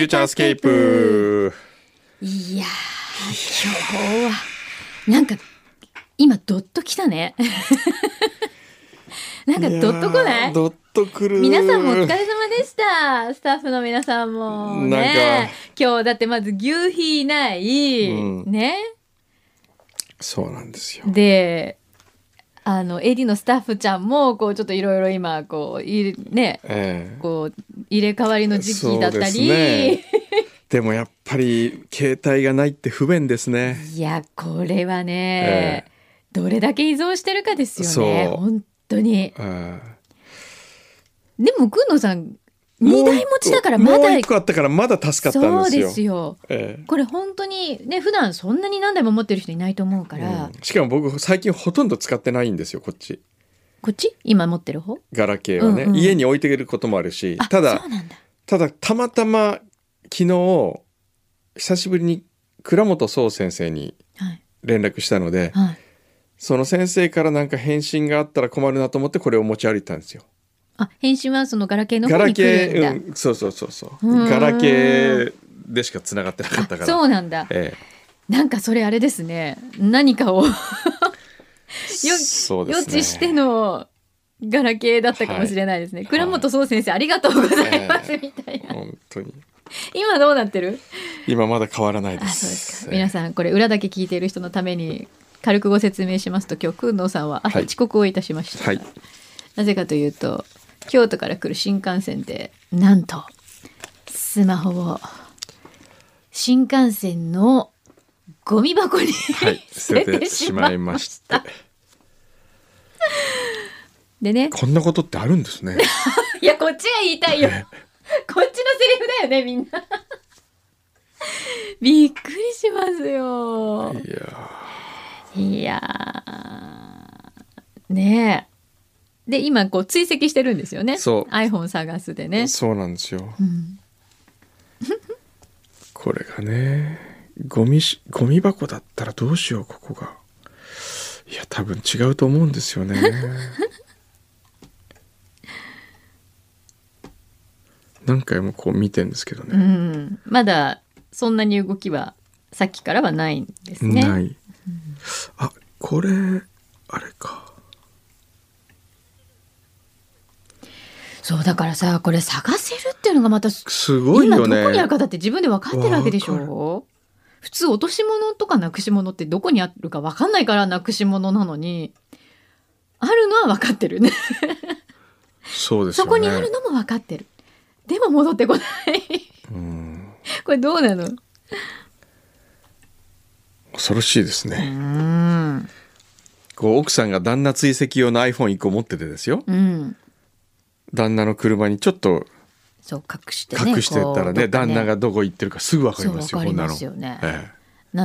ューチャースケープ。いやー今日はなんか今ドッときたね。なんかドッとこ ない？ドッとくる。皆さんもお疲れ様でした。スタッフの皆さんもね。か今日だってまず牛皮ない、うん。ね。そうなんですよ。であの AD のスタッフちゃんもこうちょっといろいろ今こういねええ。こう入れ替わりの時期だったり、ね。でもやっぱり携帯がないって不便ですね。いやこれはね、えどれだけ依存してるかですよね。本当に。え。でもくんのさんえ二台持ちだからまだもう一個あったからまだ助かったんそうですよ。ですよ。ええ。これ本当にね普段そんなに何台も持ってる人いないと思うから、うんしかも僕最近ほとんど使ってないんですよこっち。こっち？今持ってる方？ガラケーはね、うんうん。家に置いてることもあるしあただ。ただたまたま昨日久しぶりに倉本壮先生にはい。連絡したのではい。その先生からなんか返信があったら困るなと思ってこれを持ち歩いたんですよ。あ返信はそのガラケーのガラ方に来るんだ、ケー、うん、そうそうそうそう。うーん。ガラケーでしか繋がってなかったかあら。そうなんだ。えなんかそれあれですね。何かを え、よそうですね。予知してのガラケーだったかもしれないですね、い。倉本壮先生ありがとうございます、えみたいな。本当に。今どうなってる？今まだ変わらないであす。そうですか。皆さんこれ裏だけ聞いている人のために軽くご説明しますと今日くんのさんは朝はい。遅刻をいたしました、はい。なぜかというと京都から来る新幹線でなんとスマホを新幹線のゴミ箱に、はい、捨ててしまいまして。でね。こんなことってあるんですね。いやこっちが言いたいよ。こっちのセリフだよねみんな。びっくりしますよ。いやいやー。ねえで今こう追跡してるんですよね。そう。iPhone 探すでーね、そうなんですよ。うん、これがねゴミしゴミ箱だったらどうしようここが。いや多分違うと思うんですよね。何回もこう見てんですけどうね、ん、まだそんなに動きはさっきからはないんですね。ない、あこれあれかそうだからさこれ探せるっていうのがまたすごい今どよねこにあるかだって自分で分かってるわけでしょ？普通落とし物とかなくし物ってどこにあるか分かんないからなくし物なのにあるのは分かってるね。そうですよね。そこにあるのも分かってる。でも戻ってこない。うん。これどうなの？恐ろしいですうね、ん。こう奥さんが旦那追跡用の iPhone1 個持っててですよ。うん旦那の車にちょっとそう隠してね隠してったらね旦那がどこ行ってるかすぐ分かりますよこんなの。ね。え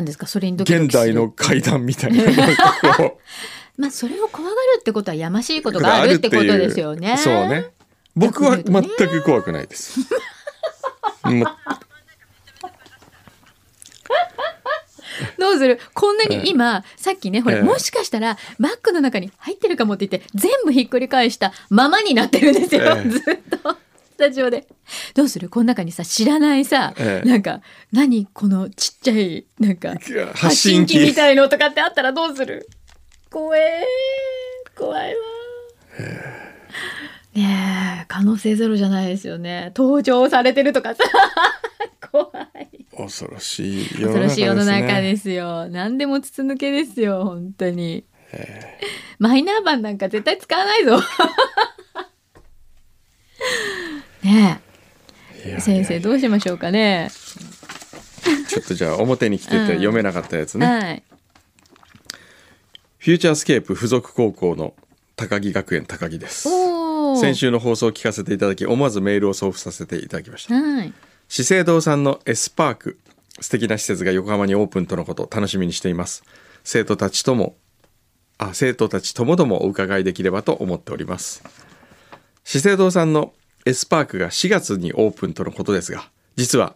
ですか？それに現代の階段みたい まあそれを怖がるってことはやましいことがあるってことですよね。そうね。僕は全く怖くないです、まどうする？こんなに今、さっきねほら、ええもしかしたらバッグの中に入ってるかもって言って全部ひっくり返したままになってるんですよ、ええずっとスタジオで。どうする？この中にさ知らないさ、ええなんか何このちっちゃいなんか発発信機。信機みたいのとかってあったらどうする？怖え怖いわ。ねえ可能性ゼロじゃないですよね。登場されてるとかさ。怖い恐ろしい世恐ろしい世の中すですよ。何でも筒抜けですよ本当に。マイナー版なんか絶対使わないぞ。ねえ。先生どうしましょうかね。ちょっとじゃあ表に来ててうん。読めなかったやつね、はい。フューチャースケープ附属高校の高木学園高木です。先週の放送を聞かせていただき思わずメールを送付させていただきました。はい資生堂さんの S パーク。素敵な施設が横浜にオープンとのこと楽しみにしています。生徒たちともあ生徒たちともどもお伺いできればと思っております。資生堂さんの S パークが4月にオープンとのことですが実は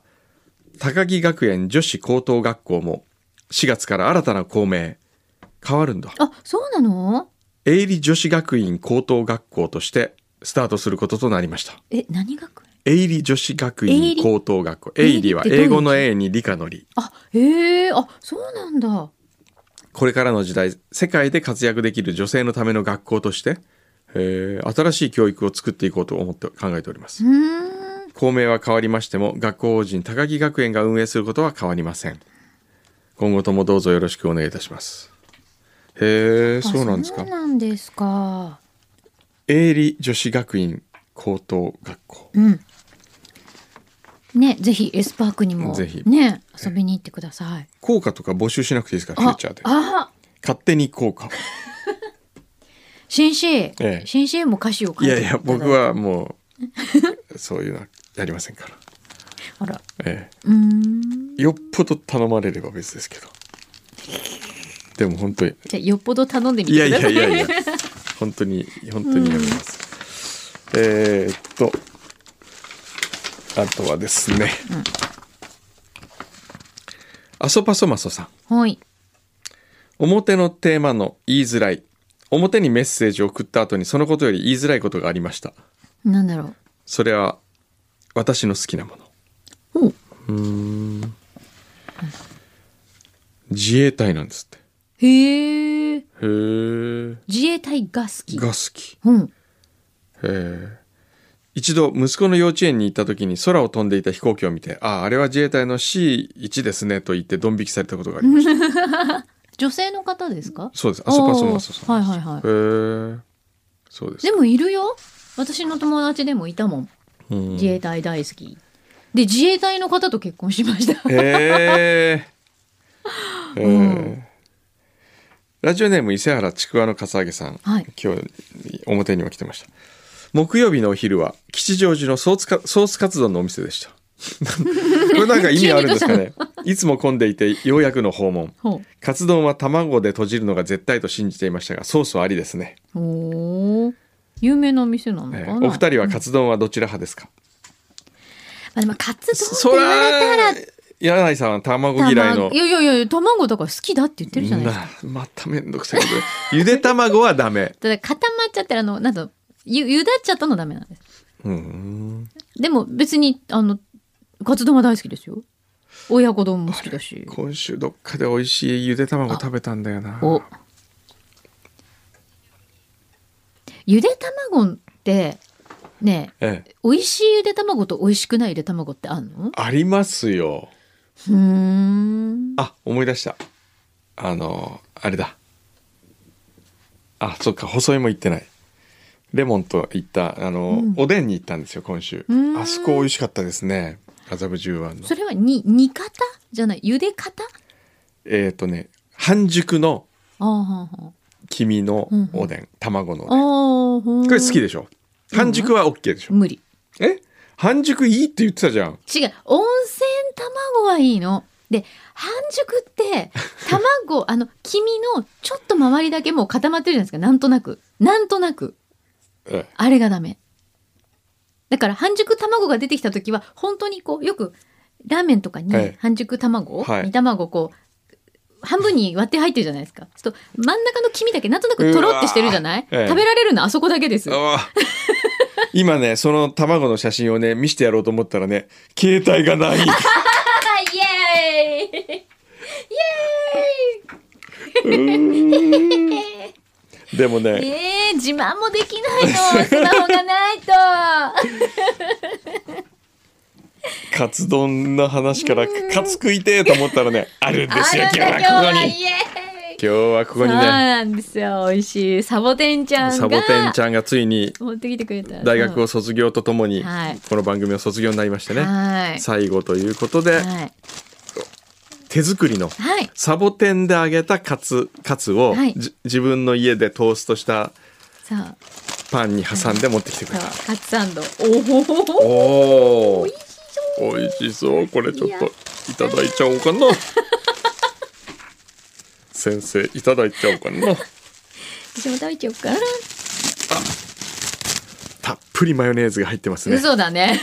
高木学園女子高等学校も4月から新たな校名変わるんだ。あそうなの？営利女子学院高等学校としてスタートすることとなりました。え何学園エイリ女子学院高等学校。エイリは英語の A に理科の理。あへえあそうなんだ。これからの時代世界で活躍できる女性のための学校として、えー新しい教育を作っていこうと思って考えております。うーん。校名は変わりましても学校法人高木学園が運営することは変わりません。今後ともどうぞよろしくお願いいたします。へえあそうなんですか？そうなんですか。営利女子学院高等学校。うんねぜひエスパークにもぜひ。ね遊びに行ってください。効果とか募集しなくていいですか？フューチャーで。あ勝手に効果先生、ええ。先生も歌詞を書いていやいや僕はもう そういうのはやりませんから、あら。えうーん。え、よっぽど頼まれれば別ですけど。でも本当に。じゃあよっぽど頼んでみいやいてください。やいやいや本当に本当にやめます、えーっとあとはですね、あそぱそまそさん。はい。表のテーマの言いづらい。表にメッセージを送った後にそのことより言いづらいことがありました。なんだろう。それは私の好きなもの。ほうん。自衛隊なんですって。へえへえ自衛隊が好き。が好き。うん。へえ一度息子の幼稚園に行った時に空を飛んでいた飛行機を見て「あああれは自衛隊の C1 ですね」と言ってドン引きされたことがありました。女性の方ですか？そうです。あそぱそまそさんはいはいはい。へえそうです。でもいるよ。私の友達でもいたもん。うん。自衛隊大好き。で自衛隊の方と結婚しました。へえ。へ うん。え。ラジオネーム伊勢原ちくわのかさあげさん、はい。今日表にも来てました木曜日のお昼は吉祥寺のソースカソースカツ丼のお店でした。これなんか意味あるんですかね。いつも混んでいてようやくの訪問。ほカツ丼は卵で閉じるのが絶対と信じていましたがソースはありですね、うおー。有名なお店なのかえな、ーお二人はカツ丼はどちら派ですか、まあ、でもカツ丼ってそ言われたら。ら柳井さんは卵嫌いの。卵いやいやいや卵だから好きだって言ってるじゃないですか。なまためんどくさいこと。ゆで卵はダメ。ただ固まっちゃったらあのなんとゆゆだっちゃったのダメなんです。うん。でも別にあのカツ丼は大好きですよ。親子丼も好きだし。今週どっかで美味しいゆで卵食べたんだよな。お。ゆで卵ってねええ。美味しいゆで卵と美味しくないゆで卵ってあんの？ありますよ。うーん。あ思い出した。あのあれだ。あそっか細いも行ってないレモンと行ったあの、うん。おでんに行ったんですよ今週。うん。あそこ美味しかったですね麻布十番の。それはに煮方？じゃない？茹で方？えっ、とね半熟の黄身のおでん、卵のおーでんこれ好きでしょ？半熟は OK でしょ、無理。え？半熟いいって言ってたじゃん。違う。温泉卵はいいの。で半熟って 卵あの黄身のちょっと周りだけもう固まってるじゃないですか。なんとなく。なんとなくええあれがダメ。だから半熟卵が出てきた時は本当にこうよくラーメンとかにええ半熟卵、はい。煮卵こう半分に割って入ってるじゃないですか。そうすると真ん中の黄身だけなんとなくとろってしてるじゃない、ええ食べられるのあそこだけです。今ねその卵の写真をね見せてやろうと思ったらね携帯がない。あ イ！エーイ でもね。えー、自慢もできないの。スマホがないと。カツ丼の話からカツ食いてえと思ったらねあるんですよあ今日は。ここに。今日はここにそうねなんですよ。美味しいサボテンちゃんが。サボテンちゃんがついに持ってきてくれた。大学を卒業とともにはい。この番組を卒業になりましてね。はい。最後ということではい手作りのはい。サボテンで揚げたカツカツをはい。じ自分の家でトーストしたパンに挟んで持ってきてくれた。カツサンド。おおおお美味しそう。これちょっといただいちゃおうかな。先生いただいちゃおうかな。私も食べちゃおうかな、たっぷりマヨネーズが入ってますね。嘘だね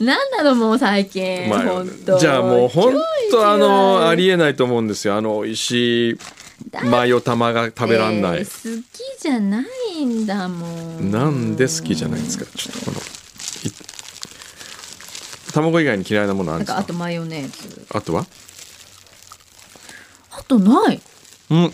なんなのもう最近、マヨ本当。じゃあもう本当あのありりえないと思うんですよ。あの美味しいマヨ玉が食べらんない。好きじゃないいんだもん。なんで好きじゃないんですか？ちょっとこのい卵以外に嫌いなものあるんですか？あとマヨネーズ。あとは？あとない。うん。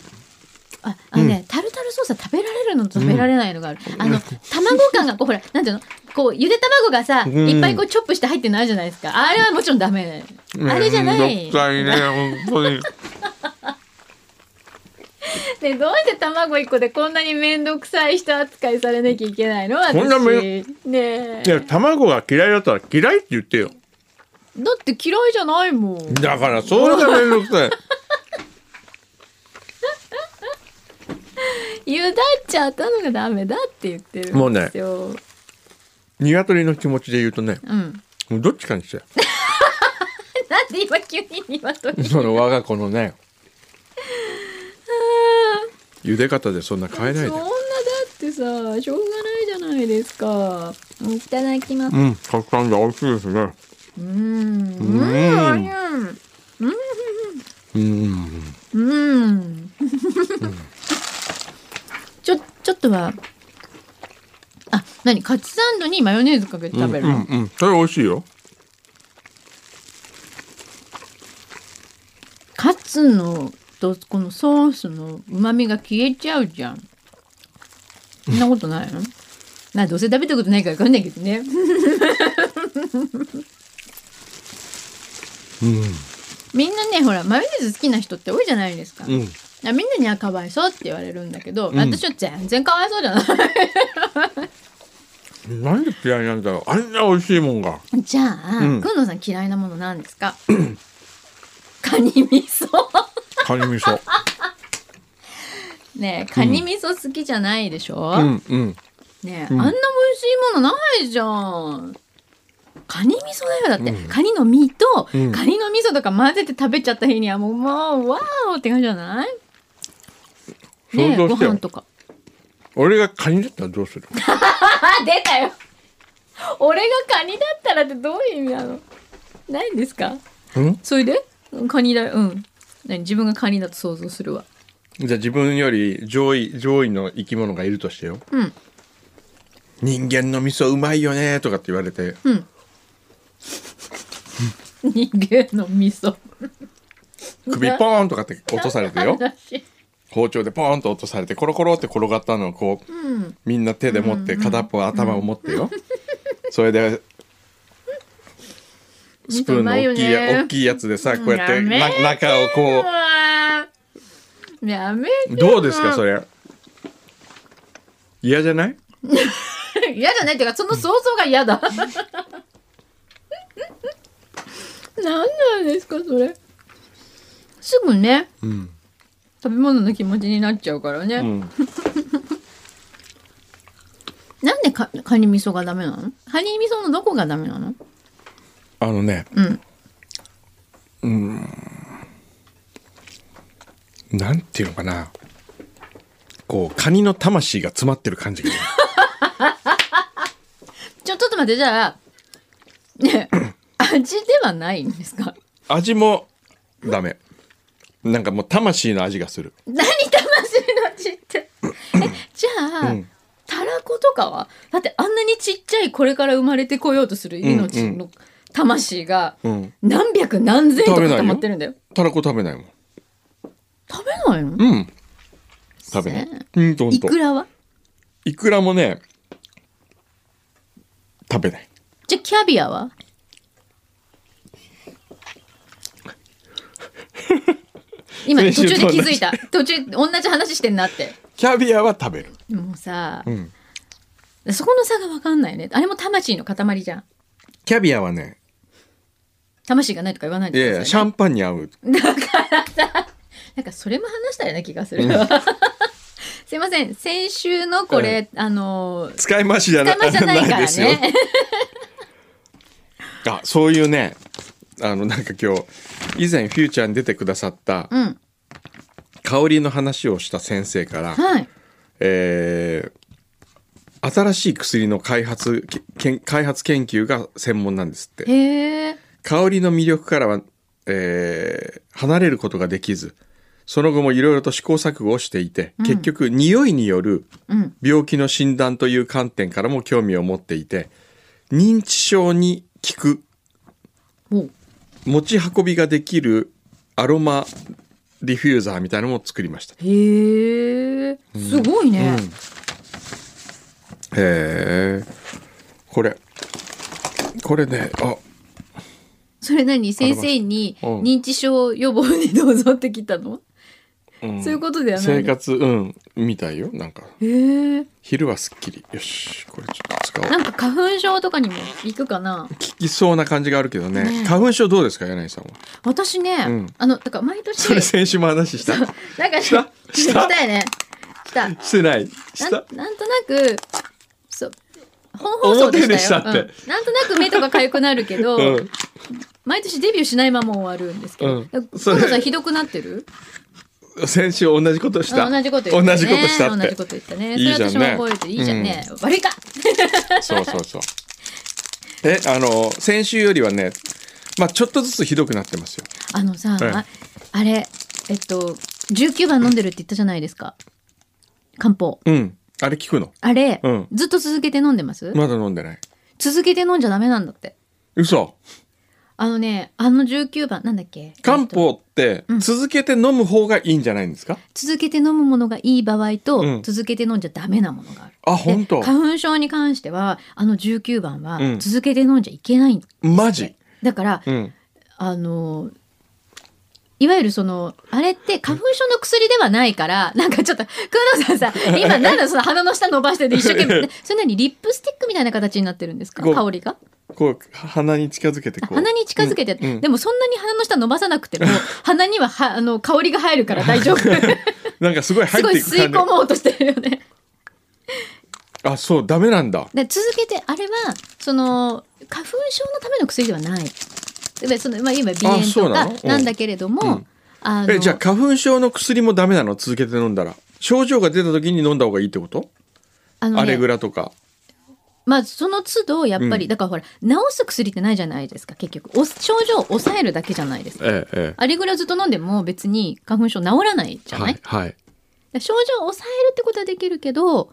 ああのね、タルタルソースは食べられるのと食べられないのがある、あの 卵感がこうほらなんていうの？こうゆで卵がさ、うん。いっぱいこうチョップして入ってるのあるじゃないですか。あれはもちろんダメ。あれじゃない。めんどくさいね本当に。で どうして卵一個でこんなに面倒くさい人扱いされなきゃいけないの私。こんなめねえ。いや卵が嫌いだったら嫌いって言ってよ。だって嫌いじゃないもん。だからそれがめんどくさい。ゆだっちゃったのがダメだって言ってるんですよ鶏の気持ちで言うとねうん。もうどっちかにして なんで今急に鶏？その我が子のね茹で方でそんな変えないで。そんなだってさしょうがないじゃないですか。いただきます。うんたくさんで美味しいですね。うん。うん。うん。うん。うん。ちょちょっとはあ何？カツサンドにマヨネーズかけて食べる？の、うんうん。それ美味しいよ。カツのとこのソースの旨味が消えちゃうじゃん。そんなことないの？まあどうせ食べたことないから分かんないけどね。うん。みんなねほらマヨネーズ好きな人って多いじゃないですか、うん。みんなにはかわいそうって言われるんだけど、うん。私は全然かわいそうじゃないなんで嫌いなんだろう。あんな美味しいもんが。じゃあ、うん。くんのさん嫌いなものなんですか？カニ味噌。カニ味噌。ねえカニ味噌好きじゃないでしょ、うんうん。ねえ、うん。あんな美味しいものないじゃん。カニ味噌だよ。だって、うん。カニの身と、うん。カニの味噌とか混ぜて食べちゃった日にはもうもうわーおって感じじゃない？ねえご飯とか俺がカニだったらどうする？あ 出たよ。俺がカニだったらってどういう意味なの？ないんですか？うん？それで？うんカニだよ。うん。何？自分がカニだと想像するわ。じゃあ自分より上位上位の生き物がいるとしてよ。うん。人間の味噌うまいよねとかって言われて。うん。人間の味噌。首ポーンとかって落とされてよ。話包丁でポーンと落とされてコロコロって転がったのをこううんみんな手で持って片っぽ頭を持ってよ。それでスプーンの大きいや大きいやつでさこうやって中をこう。やめうどうですかそれ。嫌じゃない？嫌じゃない。っていうかその想像が嫌だ。何なんですかそれ。すぐね。うん、食べ物の気持ちになっちゃうからね、うん、なんでかカニ味噌がダメなの？カニ味噌のどこがダメなの？あのね。うん。なんていうのかな。こうカニの魂が詰まってる感じがちょ ちょっと待ってじゃあね 味ではないんですか？味もダメなんかもう魂の味がする。何魂の味って？えじゃあ、うん。たらことかは？だってあんなにちっちゃいこれから生まれてこようとする命の魂がうん。何百何千とか溜まってるんだよ。たらこ食べないもん。食べないの？うん。食べない。うんとほんと。いくらは？いくらもね食べない。じゃあキャビアは？今途中で気づいた。途中同じ話してんなって。キャビアは食べる。もうさ、うん。そこの差が分かんないね。あれも魂の塊じゃん。キャビアはね魂がないとか言わないいでい、ね、やいやシャンパンに合う。だからさなんかそれも話したような気がする、すいません。先週のこれ、あの使い回しじゃな使い回しじゃないあそういうねあのなんか今日以前フューチャーに出てくださったうん。香りの話をした先生から、はい。えー新しい薬の開発けけん開発研究が専門なんですって。へえ香りの魅力からは、えー離れることができずその後もいろいろと試行錯誤をしていて、結局匂いによるうん。病気の診断という観点からも興味を持っていて認知症に効くおう持ち運びができるアロマディフューザーみたいなのも作りました。へえすごいね、うん。へえこれ。これねあ。それ何？先生にうん。認知症予防にどうぞって来たの、うん。そういうことではない。生活うんみたいよ。なんか。へえ。昼はすっきりよし。これちょっと使おう。なんか花粉症とかにも効くかな。効きそうな感じがあるけどね。ね花粉症どうですか？柳井さんは。私ね、うん。あのだから毎年。それ先週も話した？なんかした？ししたたいね。した。してない？しなんたなんとなくそう。本放送でしたよ。表でしたって。うん。なんとなく目とか痒くなるけど、うん。毎年デビューしないまま終わるんですけど、うん。今それ度さんひどくなってる？先週同じことした。あ同じこと言ったね。同じことしたって。同じこと言ったね。いいじゃんね。いいじゃんね、悪いか。そうそうそう。えあの先週よりはねまあちょっとずつひどくなってますよ。あのさ、ええああれえっと19番飲んでるって言ったじゃないですか。漢方。うん。あれ聞くの？あれ、うん。ずっと続けて飲んでます、まだ飲んでない。続けて飲んじゃダメなんだって。嘘あのねあの19番なんだっけ？漢えっと方ってうん。続けて飲む方がいいんじゃないんですか、続けて飲むものがいい場合と、うん。続けて飲んじゃダメなものがある。であ本当。花粉症に関してはあの19番はうん。続けて飲んじゃいけないんマジ。だから、うん。あのいわゆるそのあれって花粉症の薬ではないからなんかちょっと工藤さんさ今なんだその鼻の下伸ばしてて一生懸命 それなにリップスティックみたいな形になってるんですか？香りが？こう鼻に近づけてこう。鼻に近づけて、うんうん。でもそんなに鼻の下伸ばさなくても鼻にははあの香りが入るから大丈夫。なんかすごい入すごい吸い込もうとしてるよね。あそうダメなんだ。で続けてあれはその花粉症のための薬ではない。でその、まあ、今鼻炎とかなん。だけれども、うん。えじゃあ花粉症の薬もダメなの？続けて飲んだら。症状が出た時に飲んだ方がいいってこと、あのねアレグラとかまあその都度やっぱり、うん。だからほら治す薬ってないじゃないですか結局。お症状を抑えるだけじゃないですか。えええアレグラずっと飲んでも別に花粉症治らないじえゃない、はいはい。で症状を抑えるってことはできるけど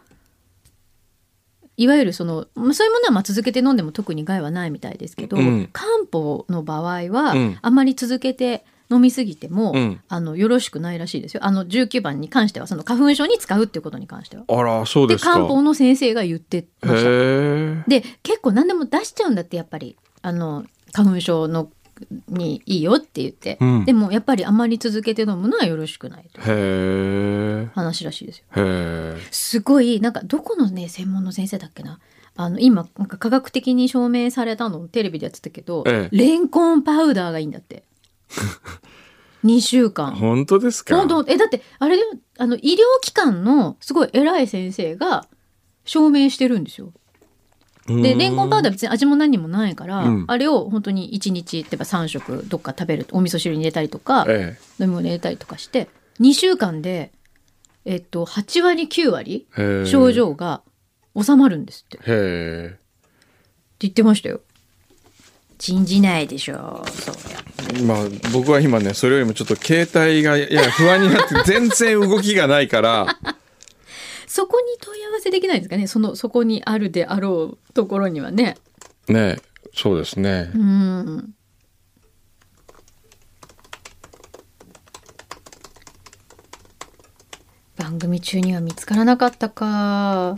いわゆるその、まあ、そういうものはまあ続けて飲んでも特に害はないみたいですけど、うん。漢方の場合は、うん。あまり続けて飲みすぎても、うん。あのよろしくないらしいですよ。あの19番に関してはその花粉症に使うっていうことに関しては。あらそうでですか。漢方の先生が言ってました。で結構何でも出しちゃうんだってやっぱり。あの花粉症のにいいよって言って、うん。でもやっぱりあまり続けて飲むのはよろしくないと話らしいですよ。すごいなんかどこのね専門の先生だっけな。あの今なんか科学的に証明されたのをテレビでやってたけど、ええ。レンコンパウダーがいいんだって 2週間。本当ですか？本当。えだってあれだよあの医療機関のすごい偉い先生が証明してるんですよ。でレンコンパウダー別に味も何もないから、うん。あれを本当に1日例えば3食どっか食べるお味噌汁に入れたりとか、え飲み物に入れたりとかして2週間でえっと8割9割症状が収まるんですって。ってへえ言ってましたよ。信じないでしょそうやまあ僕は今ねそれよりもちょっと携帯がいや不安になって全然動きがないから。そこに問い合わせできないんですかね？そのそこにあるであろうところにはね。ねそうですね。うん。番組中には見つからなかったか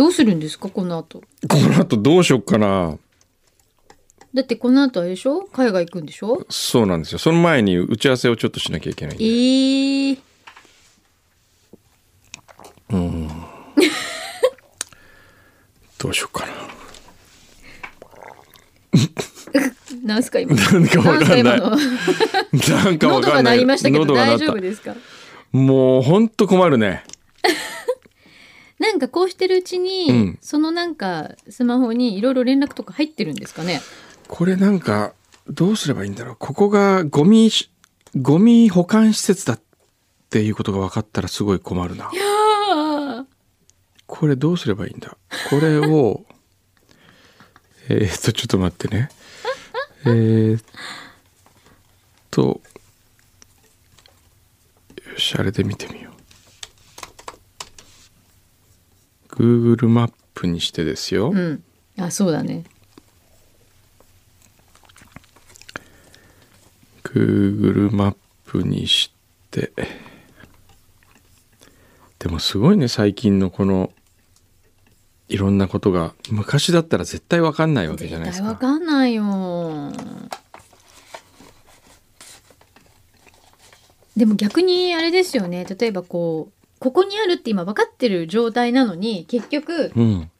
どうするんですか？この後。この後どうしよっかな。だってこの後あれでしょ？海外行くんでしょ？そうなんですよ。その前に打ち合わせをちょっとしなきゃいけないんえでー、どうしようかな。んすか今？ななんかわかんない。なんすか今の。なんかわ喉がない。りましたけど大丈夫ですか？もうほんと困るねなんかこうしてるうちに、うん。そのなんかスマホにいろいろ連絡とか入ってるんですかね？これなんかどうすればいいんだろう。ここがゴミしゴミ保管施設だっていうことが分かったらすごい困るな。いやこれどうすればいいんだ？これを えーっとちょっと待ってね。えーっとよしあれで見てみよう Google マップにしてですよ、うん。あそうだね。Google マップにして。でもすごいね最近のこのいろんなことが昔だったら絶対わかんないわけじゃないです絶対わか。かんないよ。でも逆にあれですよね。例えばこうここにあるって今分かってる状態なのに結局うん、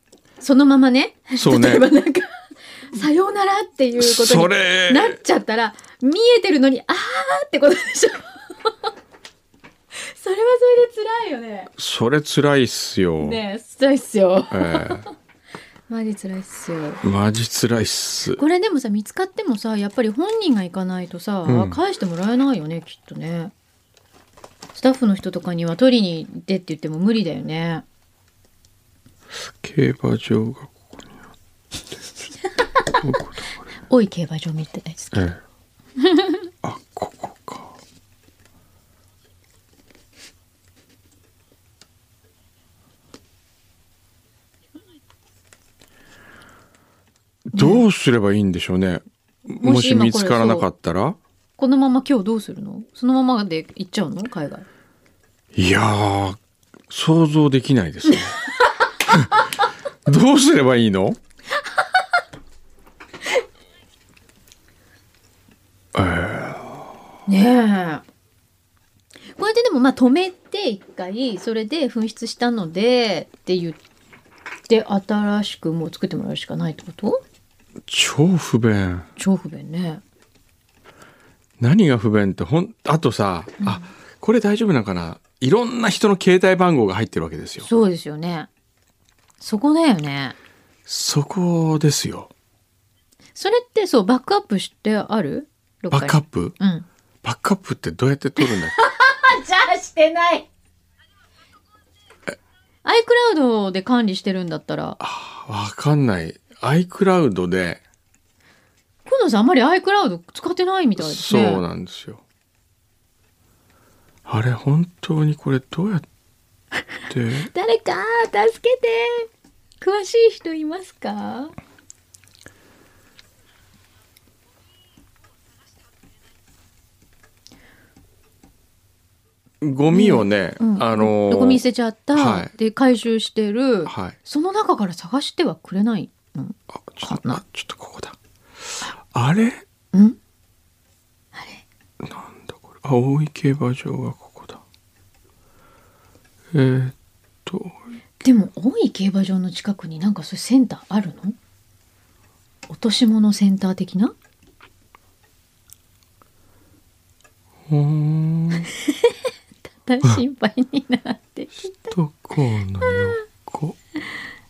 そのままねそうね。例えばなんか「さようなら」っていうことそにれ。なっちゃったら見えてるのに「あー」ってことでしょ。それはそれで辛いよね。それ辛いっすよ。ねえ辛いっすよ。え マジ辛いっすよ。えマジ辛いっす。これでもさ見つかってもさやっぱり本人が行かないとさ、うん。返してもらえないよねきっとねスタッフの人とかには取りに行ってって言っても無理だよね競馬場がここにあってどこだこ多い競馬場見て大好きれ。ええ あここか。どうすればいいんでしょうね。もし見つからなかったら？このまま今日どうするの？そのままで行っちゃうの？海外。いやー想像できないですね。どうすればいいの？ねえ。これででもまあ止めて一回それで紛失したのでって言って新しくもう作ってもらうしかないってこと？超不便。超不便ね何が不便ってほんあとさ、あこれ大丈夫なのかな？いろんな人の携帯番号が入ってるわけですよ。そうですよね。そこだよね。そこですよ。それってそうバックアップしてある？バックアップ？うん。バックアップってどうやって取るんだっあ じゃあしてない。iCloud で管理してるんだったら。けわかんない。iCloud で久野さんあんまり iCloud 使ってないみたいですねそうなんですよ。あれ本当にこれどうやって？誰か助けて。詳しい人いますか？ゴミをね、うんあのーゴミ捨てちゃった、はい。で回収してる。はい。その中から探してはくれないの？あちょっかな？ちょっとここだあれ？うん？なんだこれ。青い競馬場がここだ。えー、っと。でも大井競馬場の近くになんかそういうセンターあるの？落とし物センター的な？うーん。心配になってきた。どこの横。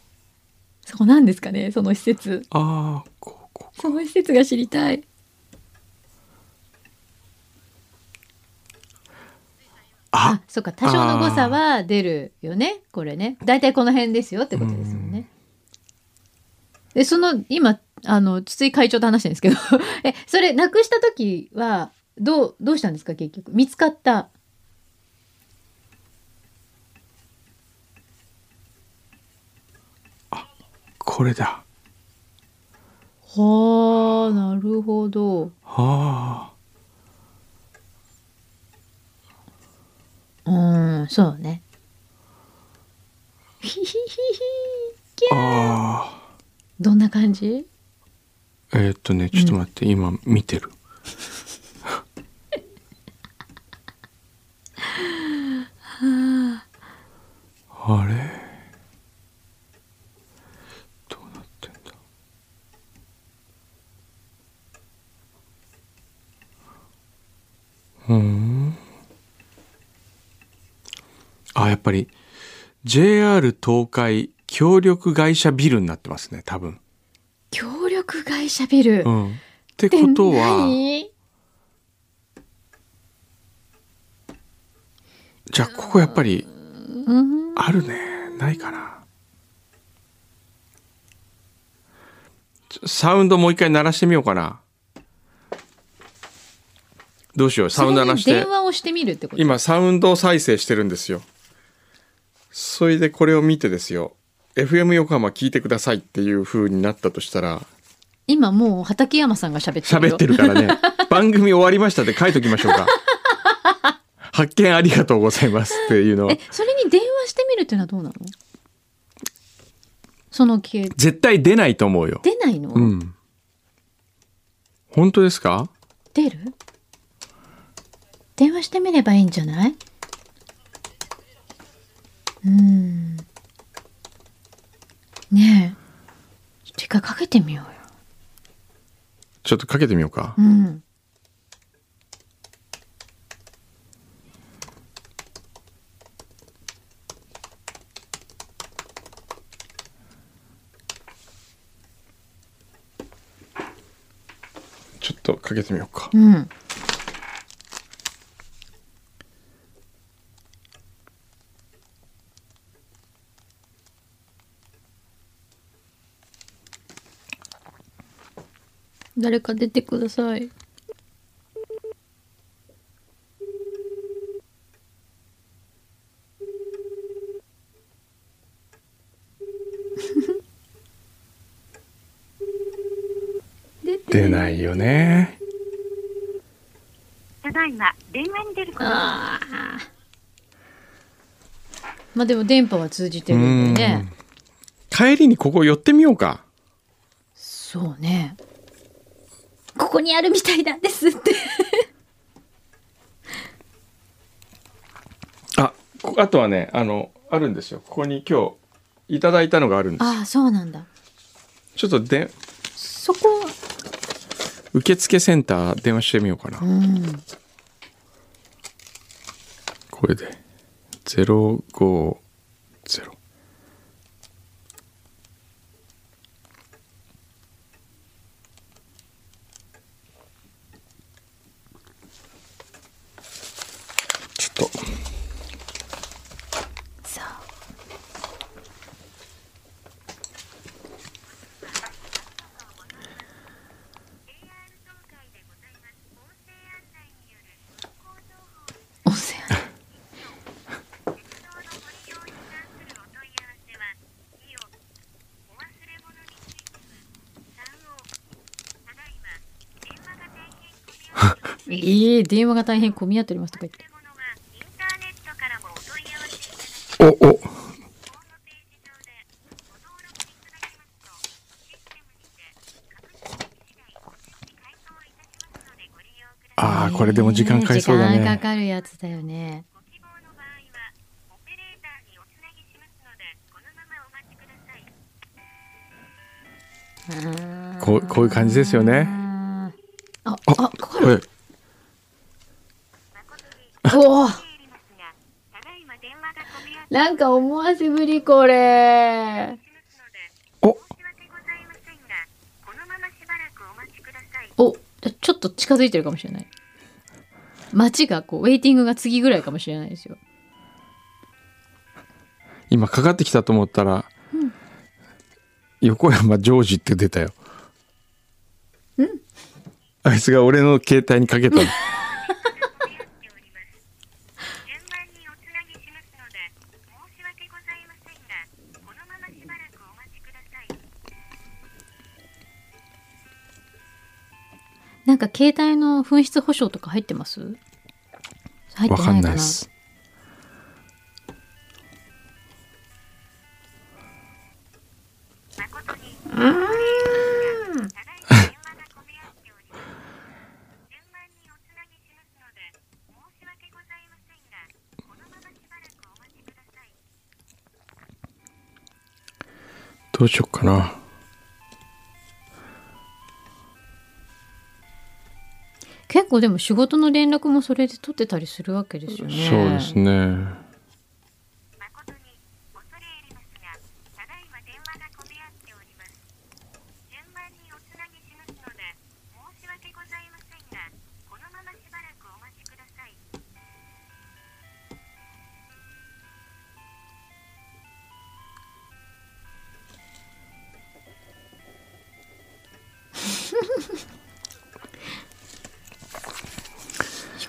そこなんですかねその施設。ああこの施設が知りたい。ああそうか。多少の誤差は出るよね。これね。大体この辺ですよってことですよね。でその今あの筒井会長と話してるんですけど。えそれなくした時はどうどうしたんですか結局？見つかった。これだはあなるほど。はうんそうね。ひひひひーあどんな感じ？あえー、っとねちょっと待って、今見てる。あれ？うん。あやっぱり JR 東海協力会社ビルになってますね多分。協力会社ビル、うん、ってことはじゃあここやっぱりあるね。ないかな。サウンドもう一回鳴らしてみようかな。どうしようサウンド鳴らしてで。電話をしてみるってこと。今サウンド再生してるんですよ。それでこれを見てですよ。FM 横浜聞いてくださいっていう風になったとしたら。今もう畠山さんが喋ってるよ。喋ってるからね。番組終わりましたって書いときましょうか。発見ありがとうございますっていうのをえそれに電話してみるっていうのはどうなの？その系。絶対出ないと思うよ。出ないの、うん。本当ですか？出る？電話してみればいいんじゃない？うーん。ねえ。ちょっと一回かけてみようよ。ちょっとかけてみようか。うん。ちょっとかけてみようか。うん誰か出てください。出ないよねただいま電話に出ることああ。まあでも電波は通じてるんでね。帰りにここ寄ってみようかそうね。ここにあるみたいなんですって。あこあとはねあのあるんですよここに今日いただいたのがあるんですああ、そうなんだ。ちょっとでそこ、受付センター電話してみようかな、うん。これで050ちょっとそう。音声ええ電話が大変混み合っておりますとか言って。おおああこれでも時間かかりそうだ時間かねかるやつだよね。こうこういう感じですよねあーあ、ああ、かかる。はいおお。なんか思わせぶりこれ。おお、ちょっと近づいてるかもしれない。街がこうウェイティングが次ぐらいかもしれないですよ。今かかってきたと思ったら、横山ジョージって出たよあいつが俺の携帯にかけたのなんか携帯の紛失保証とか入ってます？入ってわかないかな？ん。ないですどうしよっかな。構でも仕事の連絡もそれで取ってたりするわけですよね。そうですね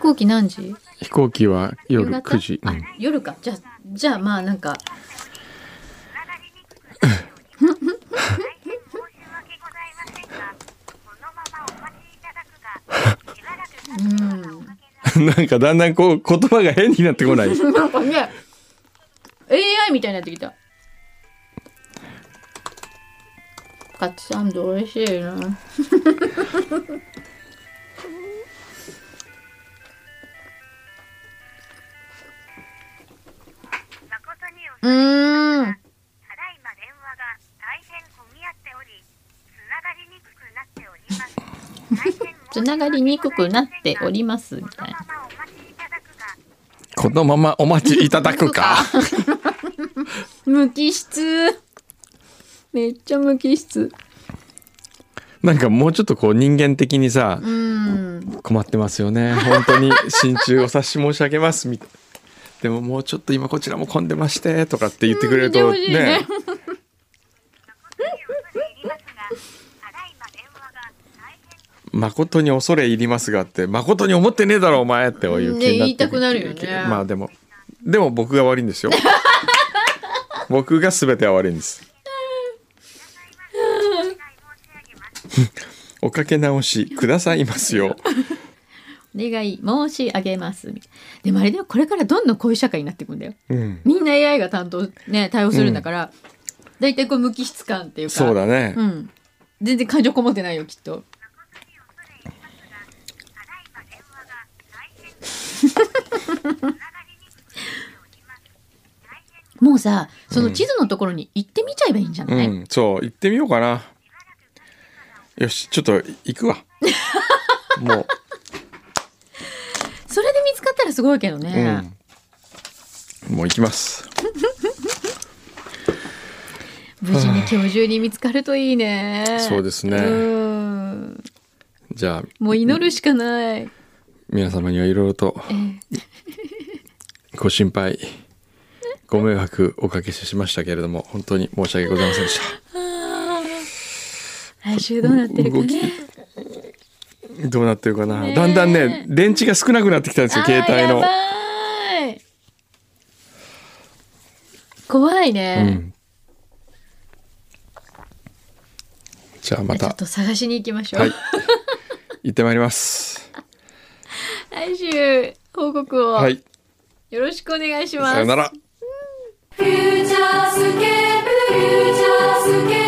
行機何時？飛行機は夜夕方？9時、あ夜か。じゃあじゃあまあなんか。う んなんかだんだんこう言葉が変になってこない？なんかね AI みたいになってきた。カツサンド美味しいなうーん。ただいま電話が大変混み合っており、つながりにくくなっております。つながりにくくなっておりますみたいな。このままお待ちいただくか。無機質。めっちゃ無機質。なんかもうちょっとこう人間的にさうん。困ってますよね。本当に心中お察し申し上げますみたいでももうちょっと今こちらも混んでましてとかって言ってくれるとね。ね誠に恐れ入りますが、って誠に思ってねえだろお前っていう気になってね。言いたくなるよね。まあでもでも僕が悪いんですよ。僕が全ては悪いんです。おかけ直しくださいますよ。お願い申し上げます。でもあれだよこれからどんどんこういう社会になっていくんだよ。うん。みんな AI が担当ね対応するんだから、だいたいこう無機質感っていうか。そうだね、うん。全然感情こもってないよきっと。もうさその地図のところに行ってみちゃえばいいんじゃない、うん、そう行ってみようかな。よしちょっと行くわ。もうそれで見つかったらすごいけどね、うん、もう行きます。無事に今日中に見つかるといいね。そうですね。うん。じゃあもう祈るしかない、皆様にはいろいろとええ。ご心配ご迷惑おかけしましたけれども本当に申し訳ございませんでした。来週どうなってるかねどうなってるかな、だんだんね電池が少なくなってきたんですよ携帯の。い。怖いうね、ん。じゃあまちょったと探しに行きましょう、はい。行ってまいります。来週報告を。はい。よろしくお願いします、さよなら。フューチャースケープフューチャースケ